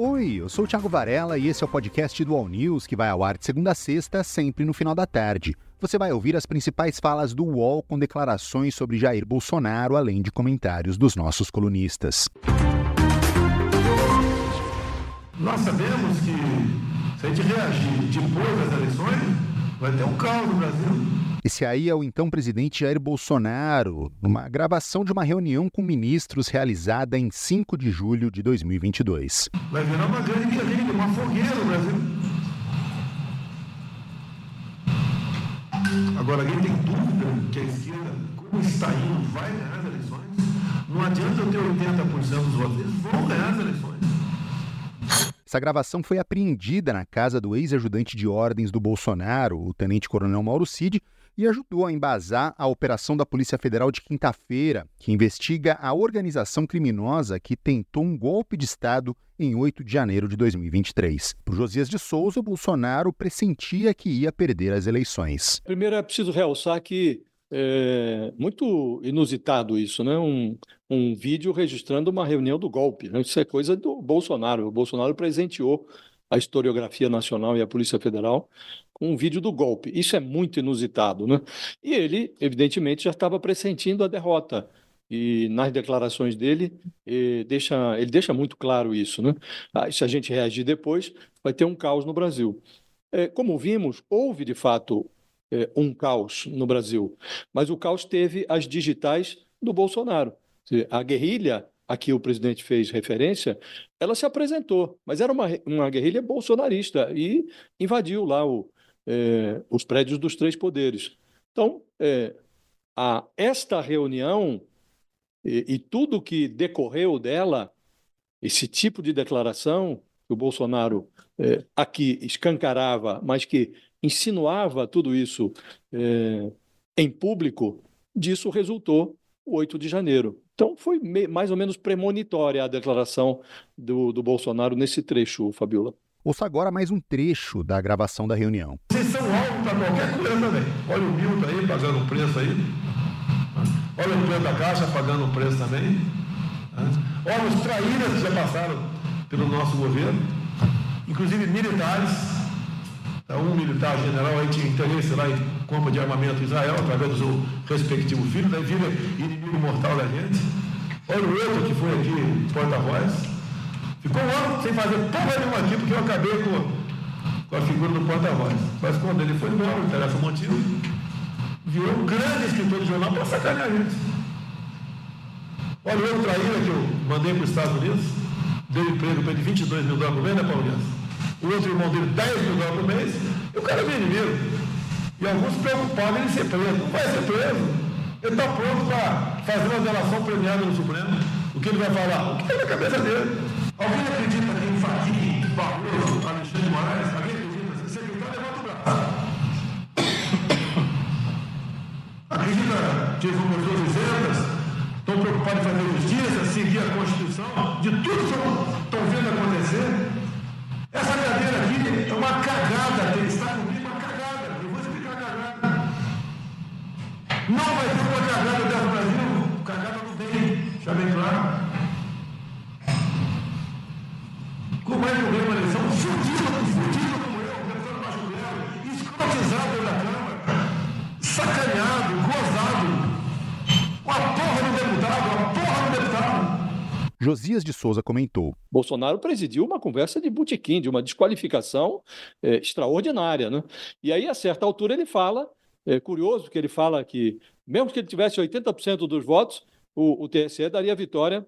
Oi, eu sou o Thiago Varela e esse é o podcast do All News que vai ao ar de segunda a sexta, sempre no final da tarde. Você vai ouvir as principais falas do UOL com declarações sobre Jair Bolsonaro, além de comentários dos nossos colunistas. Nós sabemos que se a gente reagir depois das eleições, vai ter um caos no Brasil. Esse aí é o então presidente Jair Bolsonaro, numa gravação de uma reunião com ministros realizada em 5 de julho de 2022. Vai virar uma grande guerrilha, uma fogueira no Brasil. Agora, alguém tem dúvida que a esquerda, como está indo, vai ganhar as eleições? Não adianta eu ter 80% dos votos, eles vão ganhar as eleições. Essa gravação foi apreendida na casa do ex-ajudante de ordens do Bolsonaro, o tenente-coronel Mauro Cid, e ajudou a embasar a operação da Polícia Federal de quinta-feira, que investiga a organização criminosa que tentou um golpe de Estado em 8 de janeiro de 2023. Por Josias de Souza, Bolsonaro pressentia que ia perder as eleições. Primeiro é preciso realçar que é muito inusitado isso, né? Um, um vídeo registrando uma reunião do golpe. Né? Isso é coisa do Bolsonaro. O Bolsonaro presenteou a historiografia nacional e a Polícia Federal um vídeo do golpe. Isso é muito inusitado, né? E ele, evidentemente, já estava pressentindo a derrota. E nas declarações dele, ele eh, deixa, ele deixa muito claro isso, né? Ah, se a gente reagir depois, vai ter um caos no Brasil. É, como vimos, houve de fato é, um caos no Brasil, mas o caos teve as digitais do Bolsonaro. A guerrilha a que o presidente fez referência, ela se apresentou, mas era uma, uma guerrilha bolsonarista e invadiu lá o, é, os prédios dos três poderes. Então, é, a, esta reunião e, e tudo que decorreu dela, esse tipo de declaração que o Bolsonaro é, aqui escancarava, mas que insinuava tudo isso é, em público, disso resultou o 8 de janeiro. Então, foi mais ou menos premonitória a declaração do, do Bolsonaro nesse trecho, Fabiola. Ouça agora mais um trecho da gravação da reunião. Vocês são alvos para qualquer coisa também. Olha o Milton aí pagando um preço aí. Olha o preço da Caixa pagando um preço também. Olha os traíras que já passaram pelo nosso governo, inclusive militares. Um militar general aí tinha interesse lá em compra de armamento em Israel, através do seu respectivo filho, daí vira inimigo mortal da gente. Olha o outro que foi aqui, porta-voz. Ficou um ano sem fazer porra nenhuma aqui, porque eu acabei com, com a figura do porta-voz. Mas quando ele foi embora, não interessa o motivo, virou um grande escritor de jornal para sacanear a gente. Olha outro traíra que eu mandei para os Estados Unidos, deu emprego para ele 22 mil dólares por mês, né, Paulinho? O outro irmão dele 10 mil dólares por mês, e o cara é meu inimigo. E alguns preocupados em ser preso. Não vai ser preso. Ele está pronto para fazer uma delação premiada no Supremo. O que ele vai falar? O que está na cabeça dele. Alguém acredita que em Faquim, Barroso, Alexandre de Moraes, alguém acredita? Se secretário, levanta o braço. acredita que vão pessoas isentas? Estão preocupados em fazer justiça, seguir a Constituição? De tudo que estão vendo acontecer? Essa cadeira aqui é uma cagada. Ele está comigo Não vai ter uma cagada dentro do Brasil. Cagada não tem. Já bem claro. Como é que eu ganho uma eleição? Fudido, fudido como eu, deputado Baixo Clero, da Câmara, sacaneado, gozado. Com a porra do deputado, a porra do deputado. Josias de Souza comentou. Bolsonaro presidiu uma conversa de botequim, de uma desqualificação é, extraordinária. Né? E aí, a certa altura, ele fala é curioso que ele fala que, mesmo que ele tivesse 80% dos votos, o, o TSE daria vitória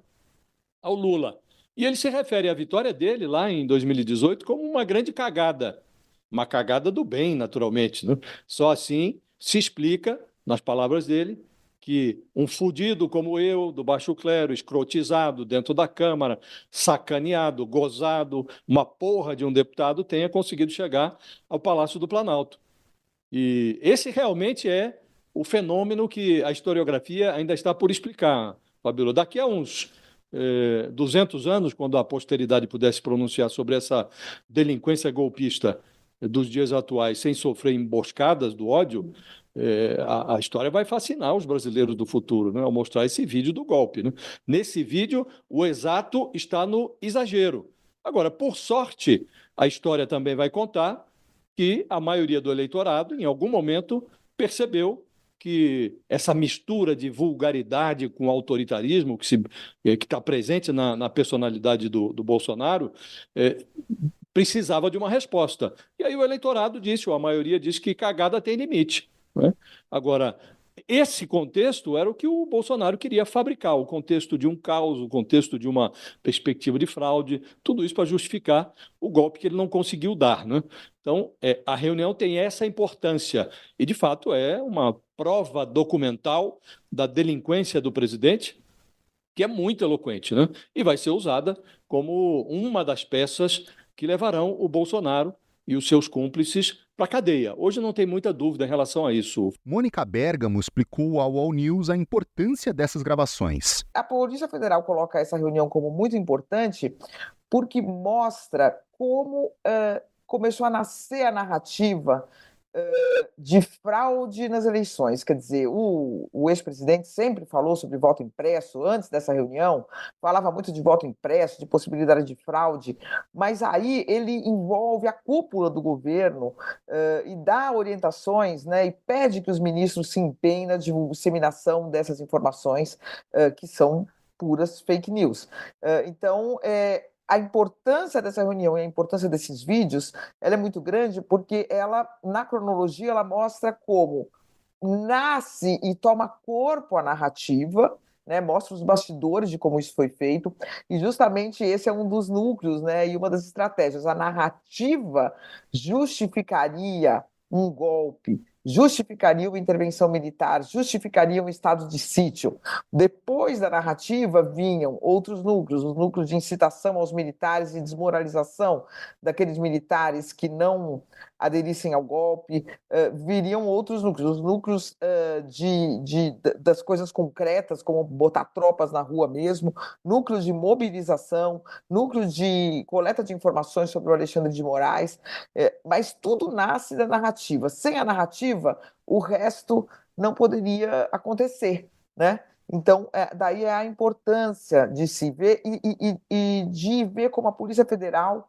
ao Lula. E ele se refere à vitória dele lá em 2018 como uma grande cagada. Uma cagada do bem, naturalmente. Né? Só assim se explica, nas palavras dele, que um fudido como eu, do baixo clero, escrotizado dentro da Câmara, sacaneado, gozado, uma porra de um deputado, tenha conseguido chegar ao Palácio do Planalto. E esse realmente é o fenômeno que a historiografia ainda está por explicar, Fabíola. Daqui a uns é, 200 anos, quando a posteridade pudesse pronunciar sobre essa delinquência golpista dos dias atuais sem sofrer emboscadas do ódio, é, a, a, história vai fascinar os brasileiros do futuro, né, ao mostrar esse vídeo do golpe. Né? Nesse vídeo, o exato está no exagero. Agora, por sorte, a história também vai contar que a maioria do eleitorado, em algum momento, percebeu que essa mistura de vulgaridade com autoritarismo que está presente na, na, personalidade do, do Bolsonaro é, precisava de uma resposta. E aí o eleitorado disse, ou a maioria disse que cagada tem limite. Né? Agora, esse contexto era o que o Bolsonaro queria fabricar, o contexto de um caos, o contexto de uma perspectiva de fraude, tudo isso para justificar o golpe que ele não conseguiu dar. Né? Então, é, a reunião tem essa importância e, de fato, é uma prova documental da delinquência do presidente, que é muito eloquente, né? e vai ser usada como uma das peças que levarão o Bolsonaro e os seus cúmplices para a cadeia. Hoje não tem muita dúvida em relação a isso. Mônica Bergamo explicou ao All News a importância dessas gravações. A Polícia Federal coloca essa reunião como muito importante porque mostra como uh, começou a nascer a narrativa de fraude nas eleições. Quer dizer, o, o ex-presidente sempre falou sobre voto impresso, antes dessa reunião, falava muito de voto impresso, de possibilidade de fraude, mas aí ele envolve a cúpula do governo uh, e dá orientações né, e pede que os ministros se empenhem na disseminação dessas informações uh, que são puras fake news. Uh, então, é, a importância dessa reunião e a importância desses vídeos, ela é muito grande porque ela, na cronologia, ela mostra como nasce e toma corpo a narrativa, né, mostra os bastidores de como isso foi feito, e justamente esse é um dos núcleos, né, e uma das estratégias. A narrativa justificaria um golpe, justificaria uma intervenção militar, justificaria um estado de sítio. Depois da narrativa vinham outros núcleos, os núcleos de incitação aos militares e desmoralização daqueles militares que não aderissem ao golpe, uh, viriam outros núcleos, os núcleos uh, de, de, das coisas concretas, como botar tropas na rua mesmo, núcleos de mobilização, núcleos de coleta de informações sobre o Alexandre de Moraes, uh, mas tudo nasce da narrativa. Sem a narrativa, o resto não poderia acontecer, né? Então, é, daí é a importância de se ver e, e, e de ver como a Polícia Federal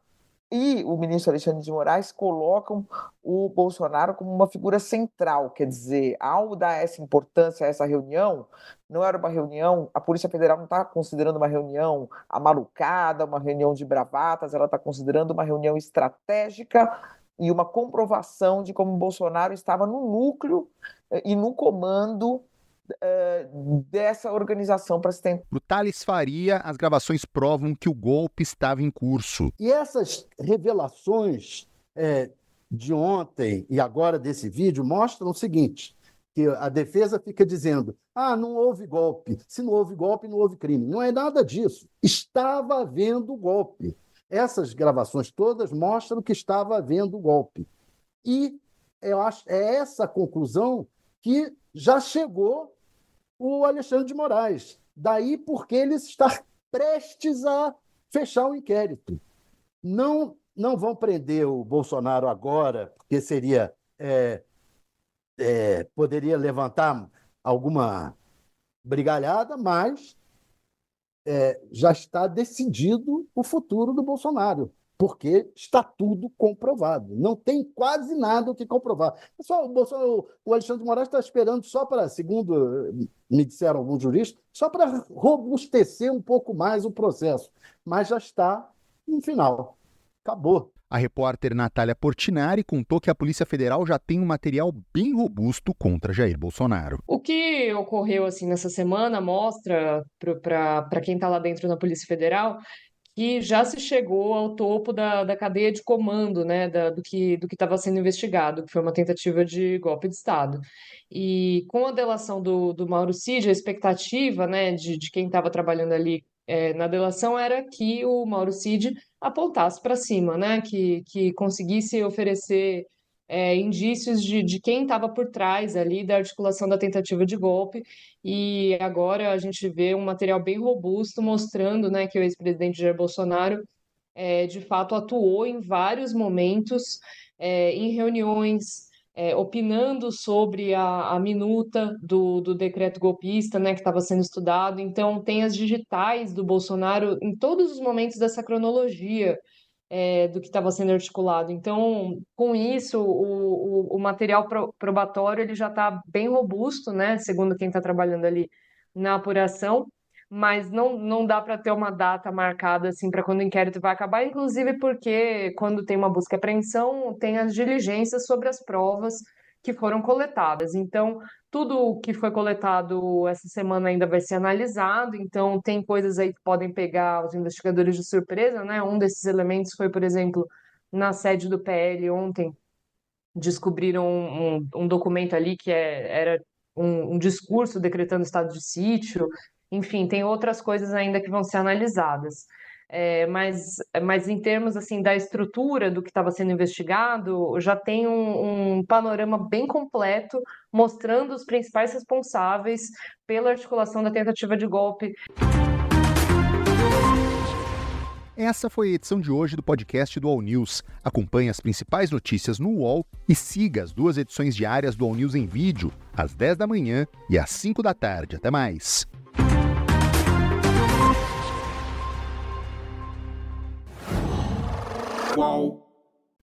e o ministro Alexandre de Moraes colocam o Bolsonaro como uma figura central, quer dizer, ao dar essa importância a essa reunião, não era uma reunião, a Polícia Federal não está considerando uma reunião amalucada, uma reunião de bravatas, ela está considerando uma reunião estratégica e uma comprovação de como Bolsonaro estava no núcleo eh, e no comando uh, dessa organização para se tentar. Para o Thales Faria, as gravações provam que o golpe estava em curso. E essas revelações é, de ontem e agora desse vídeo mostram o seguinte: que a defesa fica dizendo: ah, não houve golpe. Se não houve golpe, não houve crime. Não é nada disso. Estava havendo golpe. Essas gravações todas mostram que estava havendo golpe. E eu acho é essa conclusão que já chegou o Alexandre de Moraes. Daí porque ele está prestes a fechar o inquérito. Não, não vão prender o Bolsonaro agora, porque seria é, é, poderia levantar alguma brigalhada, mas é, já está decidido o futuro do Bolsonaro porque está tudo comprovado. Não tem quase nada o que comprovar. Só, o, o Alexandre de Moraes está esperando só para, segundo me disseram alguns juristas, só para robustecer um pouco mais o processo. Mas já está no final. Acabou. A repórter Natália Portinari contou que a Polícia Federal já tem um material bem robusto contra Jair Bolsonaro. O que ocorreu assim nessa semana mostra para quem está lá dentro na Polícia Federal que já se chegou ao topo da, da cadeia de comando, né, da, do que do estava sendo investigado, que foi uma tentativa de golpe de Estado. E com a delação do, do Mauro Cid, a expectativa, né, de, de quem estava trabalhando ali é, na delação era que o Mauro Cid apontasse para cima, né, que, que conseguisse oferecer é, indícios de, de quem estava por trás ali da articulação da tentativa de golpe, e agora a gente vê um material bem robusto mostrando né, que o ex-presidente Jair Bolsonaro é, de fato atuou em vários momentos, é, em reuniões, é, opinando sobre a, a minuta do, do decreto golpista, né, que estava sendo estudado. Então, tem as digitais do Bolsonaro em todos os momentos dessa cronologia é, do que estava sendo articulado. Então, com isso, o, o, o material probatório ele já está bem robusto, né, segundo quem está trabalhando ali na apuração mas não, não dá para ter uma data marcada assim para quando o inquérito vai acabar, inclusive porque quando tem uma busca e apreensão, tem as diligências sobre as provas que foram coletadas. Então, tudo o que foi coletado essa semana ainda vai ser analisado, então tem coisas aí que podem pegar os investigadores de surpresa, né? Um desses elementos foi, por exemplo, na sede do PL ontem, descobriram um, um, um documento ali que é, era um, um discurso decretando estado de sítio, enfim, tem outras coisas ainda que vão ser analisadas. É, mas, mas em termos assim da estrutura do que estava sendo investigado, já tem um, um, panorama bem completo mostrando os principais responsáveis pela articulação da tentativa de golpe. Essa foi a edição de hoje do podcast do All News. Acompanhe as principais notícias no UOL e siga as duas edições diárias do All News em vídeo, às 10 da manhã e às 5 da tarde. Até mais! Whoa.